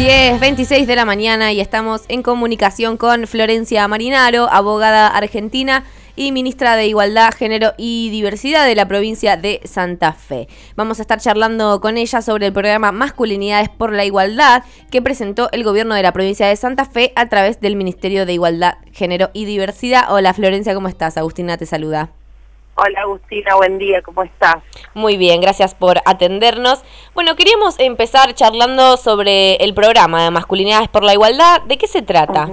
10.26 de la mañana y estamos en comunicación con Florencia Marinaro, abogada argentina y ministra de Igualdad, Género y Diversidad de la provincia de Santa Fe. Vamos a estar charlando con ella sobre el programa Masculinidades por la Igualdad que presentó el gobierno de la provincia de Santa Fe a través del Ministerio de Igualdad, Género y Diversidad. Hola Florencia, ¿cómo estás? Agustina te saluda. Hola Agustina, buen día, ¿cómo estás? Muy bien, gracias por atendernos. Bueno, queríamos empezar charlando sobre el programa de Masculinidades por la Igualdad. ¿De qué se trata?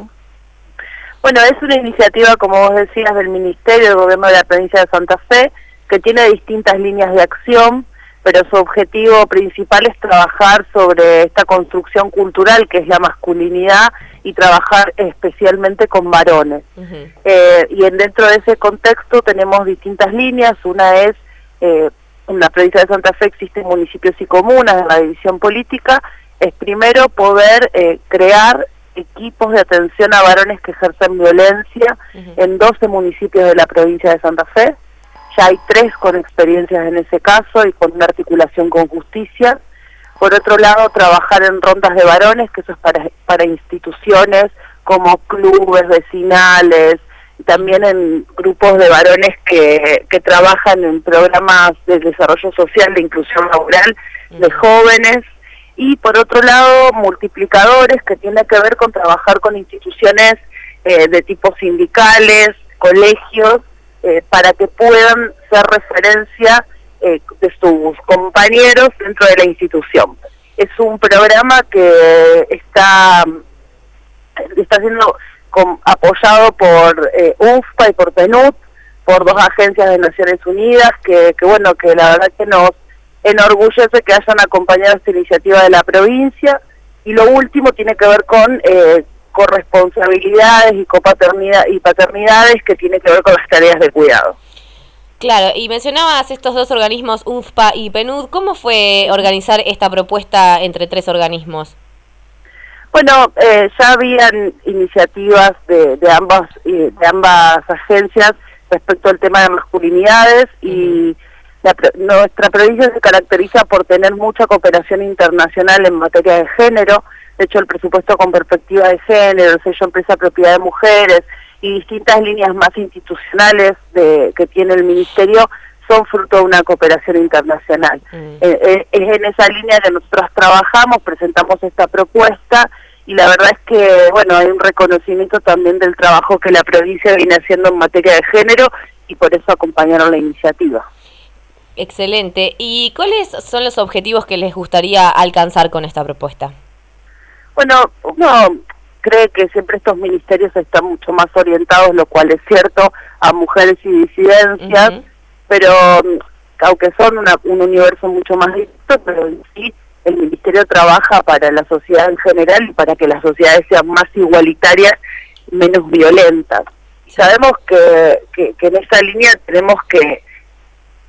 Bueno, es una iniciativa, como vos decías, del Ministerio del Gobierno de la Provincia de Santa Fe, que tiene distintas líneas de acción pero su objetivo principal es trabajar sobre esta construcción cultural que es la masculinidad y trabajar especialmente con varones. Eh, y en, dentro de ese contexto tenemos distintas líneas, una es, eh, en la provincia de Santa Fe existen municipios y comunas en la división política, es primero poder eh, crear equipos de atención a varones que ejercen violencia en 12 municipios de la provincia de Santa Fe, ya hay tres con experiencias en ese caso y con una articulación con justicia. Por otro lado, trabajar en rondas de varones, que eso es para, para instituciones como clubes vecinales, y también en grupos de varones que, que trabajan en programas de desarrollo social, de inclusión laboral de jóvenes. Y por otro lado, multiplicadores, que tiene que ver con trabajar con instituciones eh, de tipo sindicales, colegios, eh, para que puedan ser referencia eh, de sus compañeros dentro de la institución. Es un programa que está, está siendo apoyado por eh, UFPA y por PNUD, por dos agencias de Naciones Unidas, que, que bueno, que la verdad que nos enorgullece que hayan acompañado esta iniciativa de la provincia. Y lo último tiene que ver con eh, corresponsabilidades y copaternidad y paternidades que tienen que ver con las tareas de cuidado. Claro, y mencionabas estos dos organismos, UNFPA y PNUD. ¿Cómo fue organizar esta propuesta entre tres organismos? Bueno, eh, ya habían iniciativas de, de ambas eh, de ambas agencias respecto al tema de masculinidades y nuestra provincia se caracteriza por tener mucha cooperación internacional en materia de género hecho el presupuesto con perspectiva de género, el sello empresa propiedad de mujeres y distintas líneas más institucionales de, que tiene el ministerio son fruto de una cooperación internacional. Mm. Eh, eh, es en esa línea que nosotros trabajamos, presentamos esta propuesta y la verdad es que, bueno, hay un reconocimiento también del trabajo que la provincia viene haciendo en materia de género y por eso acompañaron la iniciativa. Excelente. ¿Y cuáles son los objetivos que les gustaría alcanzar con esta propuesta? Bueno, uno cree que siempre estos ministerios están mucho más orientados, lo cual es cierto, a mujeres y disidencias, pero mm, aunque son un universo mucho más distinto, pero sí el ministerio trabaja para la sociedad en general y para que las sociedades sean más igualitarias menos violentas. Sabemos que, que, en esa línea tenemos que,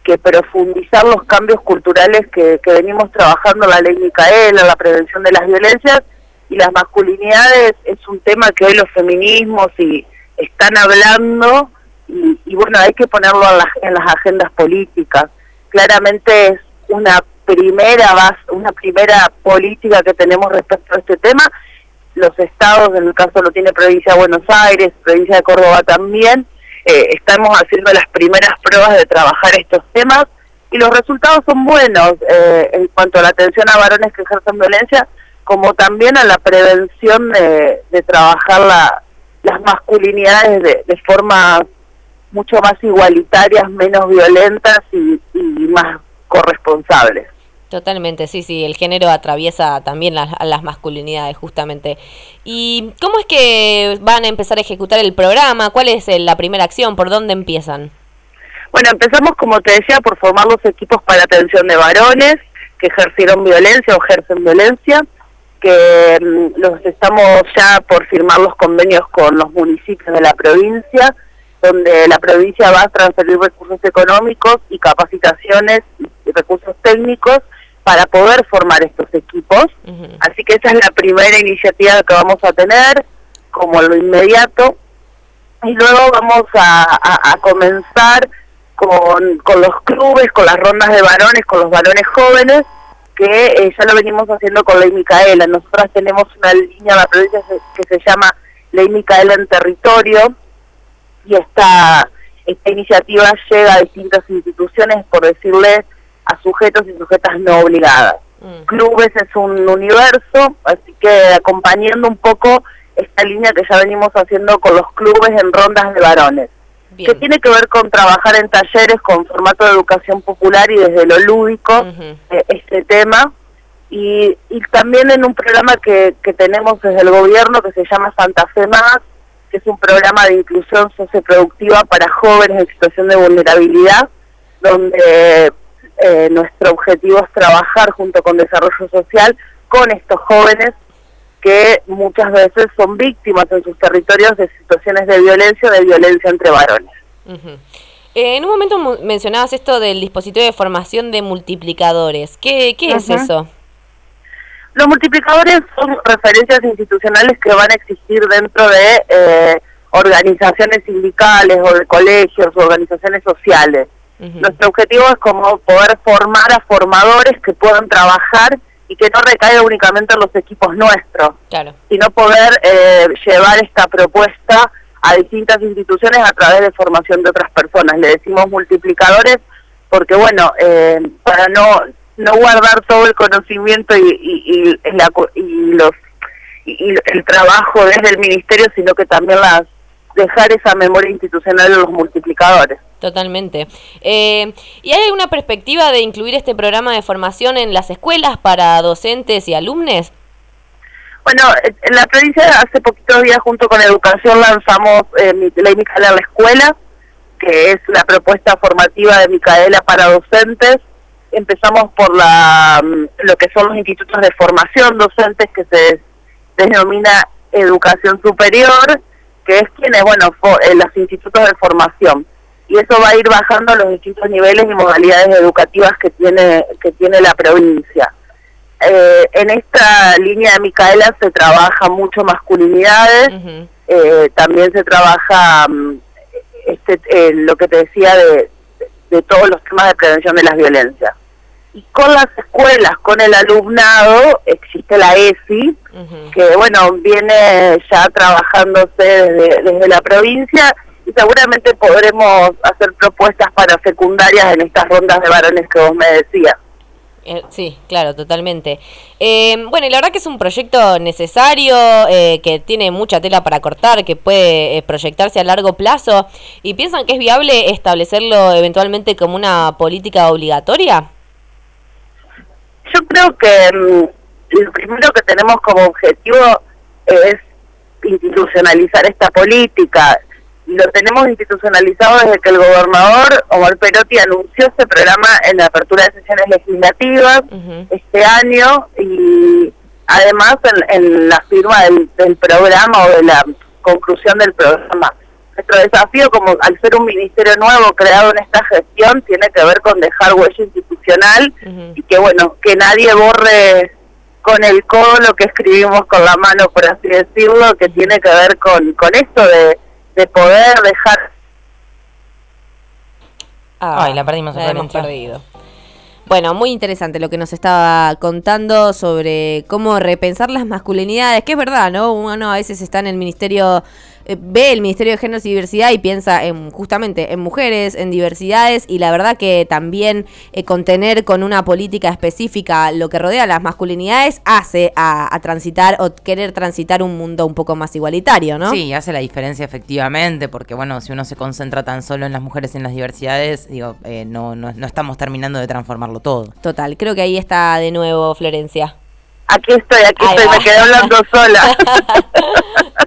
que profundizar los cambios culturales que, que venimos trabajando en la ley Micaela, la prevención de las violencias, y las masculinidades es un tema que hoy los feminismos y están hablando y, bueno, hay que ponerlo en, las agendas políticas. Claramente es una primera base, una primera política que tenemos respecto a este tema. Los estados, en el caso lo tiene provincia de Buenos Aires, provincia de Córdoba también, eh, estamos haciendo las primeras pruebas de trabajar estos temas y los resultados son buenos eh, en cuanto a la atención a varones que ejercen violencia como también a la prevención de, trabajar la, las masculinidades de, de formas mucho más igualitarias, menos violentas y, más corresponsables. Totalmente, sí, sí, el género atraviesa también las, las masculinidades justamente. ¿Y cómo es que van a empezar a ejecutar el programa? ¿Cuál es la primera acción? ¿Por dónde empiezan? Bueno, empezamos, como te decía, por formar los equipos para atención de varones que ejercieron violencia o ejercen violencia que mm, los estamos ya por firmar los convenios con los municipios de la provincia, donde la provincia va a transferir recursos económicos y capacitaciones y recursos técnicos para poder formar estos equipos. Así que esa es la primera iniciativa que vamos a tener como lo inmediato. Y luego vamos a, a comenzar con, con los clubes, con las rondas de varones, con los varones jóvenes, que eh, ya lo venimos haciendo con Ley Micaela. Nosotras tenemos una línea de la provincia que se llama Ley Micaela en Territorio y esta, esta iniciativa llega a distintas instituciones, por decirle, a sujetos y sujetas no obligadas. Mm. Clubes es un universo, así que acompañando un poco esta línea que ya venimos haciendo con los clubes en rondas de varones, que tiene que ver con trabajar en talleres con formato de educación popular y desde lo lúdico eh, este tema, y, y, también en un programa que, que tenemos desde el gobierno que se llama Santa Fe Más, que es un programa de inclusión socioproductiva para jóvenes en situación de vulnerabilidad, donde eh, nuestro objetivo es trabajar junto con Desarrollo Social con estos jóvenes que muchas veces son víctimas en sus territorios de situaciones de violencia o de violencia entre varones. Eh, en un momento mencionabas esto del dispositivo de formación de multiplicadores. ¿Qué, qué es eso? Los multiplicadores son referencias institucionales que van a existir dentro de eh, organizaciones sindicales o de colegios o organizaciones sociales. Nuestro objetivo es como poder formar a formadores que puedan trabajar y que no recaiga únicamente en los equipos nuestros, sino poder eh, llevar esta propuesta a distintas instituciones a través de formación de otras personas. Le decimos multiplicadores porque, bueno, eh, para no no guardar todo el conocimiento y, y, y, los y el trabajo desde el ministerio, sino que también las dejar esa memoria institucional de los multiplicadores. Totalmente. Eh, ¿Y hay alguna perspectiva de incluir este programa de formación en las escuelas para docentes y alumnos? Bueno, en la provincia hace poquitos días junto con Educación lanzamos eh, la Micaela a la escuela, que es la propuesta formativa de Micaela para docentes. Empezamos por la, mm, lo que son los institutos de formación docentes que se denomina educación superior, que es quienes, bueno, eh, los institutos de formación y eso va a ir bajando los distintos niveles y modalidades educativas que tiene que tiene la provincia. Eh, en esta línea de Micaela se trabaja mucho masculinidades, eh, también se trabaja mm, este, eh, lo que te decía de, de todos los temas de prevención de las violencias. Y con las escuelas, con el alumnado, existe la ESI, que bueno, viene ya trabajándose desde, desde la provincia y seguramente podremos hacer propuestas para secundarias en estas rondas de varones que vos me decías. Eh, sí, claro, totalmente. Eh, bueno, y la verdad que es un proyecto necesario, eh, que tiene mucha tela para cortar, que puede proyectarse a largo plazo. ¿Y piensan que es viable establecerlo eventualmente como una política obligatoria? Yo creo que mm, lo primero que tenemos como objetivo es institucionalizar esta política. Lo tenemos institucionalizado desde que el gobernador Omar Perotti anunció este programa en la apertura de sesiones legislativas este año y además en, la firma del, programa o de la conclusión del programa. Nuestro desafío como al ser un ministerio nuevo creado en esta gestión tiene que ver con dejar huella institucional y que bueno, que nadie borre con el codo lo que escribimos con la mano, por así decirlo, que tiene que ver con, con esto de de poder dejar... Ay, la perdimos, la hemos perdido. Bueno, muy interesante lo que nos estaba contando sobre cómo repensar las masculinidades, que es verdad, ¿no? Uno a veces está en el ministerio eh, ve el Ministerio de Géneros y Diversidad y piensa en justamente en mujeres, en diversidades y la verdad que también eh, contener con una política específica lo que rodea las masculinidades hace a, transitar o querer transitar un mundo un poco más igualitario, ¿no? Sí, hace la diferencia efectivamente porque bueno, si uno se concentra tan solo en las mujeres y en las diversidades, digo, eh, no, no, no estamos terminando de transformarlo todo. Total, creo que ahí está de nuevo Florencia. Aquí estoy, aquí estoy, me quedé hablando sola.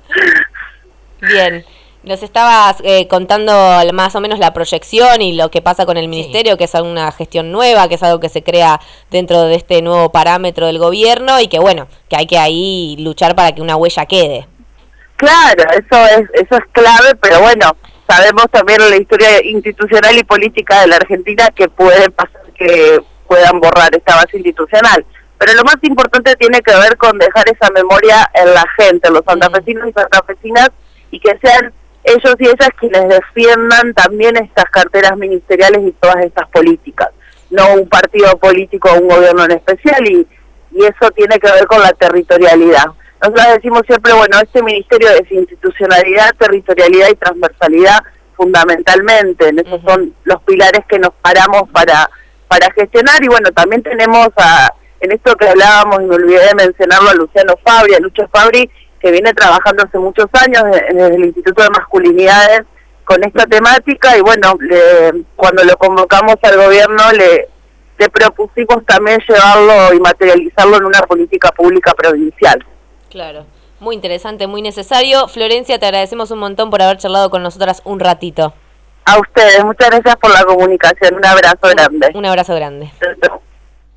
Bien. Nos estabas eh, contando más o menos la proyección y lo que pasa con el ministerio, que es una gestión nueva, que es algo que se crea dentro de este nuevo parámetro del gobierno y que bueno, que hay que ahí luchar para que una huella quede. Claro, eso es eso es clave, pero bueno, sabemos también la historia institucional y política de la Argentina que puede pasar que puedan borrar esta base institucional. Pero lo más importante tiene que ver con dejar esa memoria en la gente, los santafesinos y santafesinas y que sean ellos y ellas quienes defiendan también estas carteras ministeriales y todas estas políticas. no un partido político o un gobierno en especial y, y eso tiene que ver con la territorialidad. Nosotros decimos siempre, bueno, este ministerio es institucionalidad, territorialidad y transversalidad fundamentalmente, en esos son los pilares que nos paramos para, para gestionar y bueno, también tenemos a, en esto que hablábamos, y me olvidé de mencionarlo a Luciano Fabri, a Lucho Fabri, que viene trabajando hace muchos años desde el Instituto de Masculinidades con esta temática y bueno, cuando lo convocamos al gobierno le, le propusimos también llevarlo y materializarlo en una política pública provincial. Claro. Muy interesante, muy necesario. Florencia, te agradecemos un montón por haber charlado con nosotras un ratito. A ustedes, muchas gracias por la comunicación. Un abrazo grande. Un abrazo grande.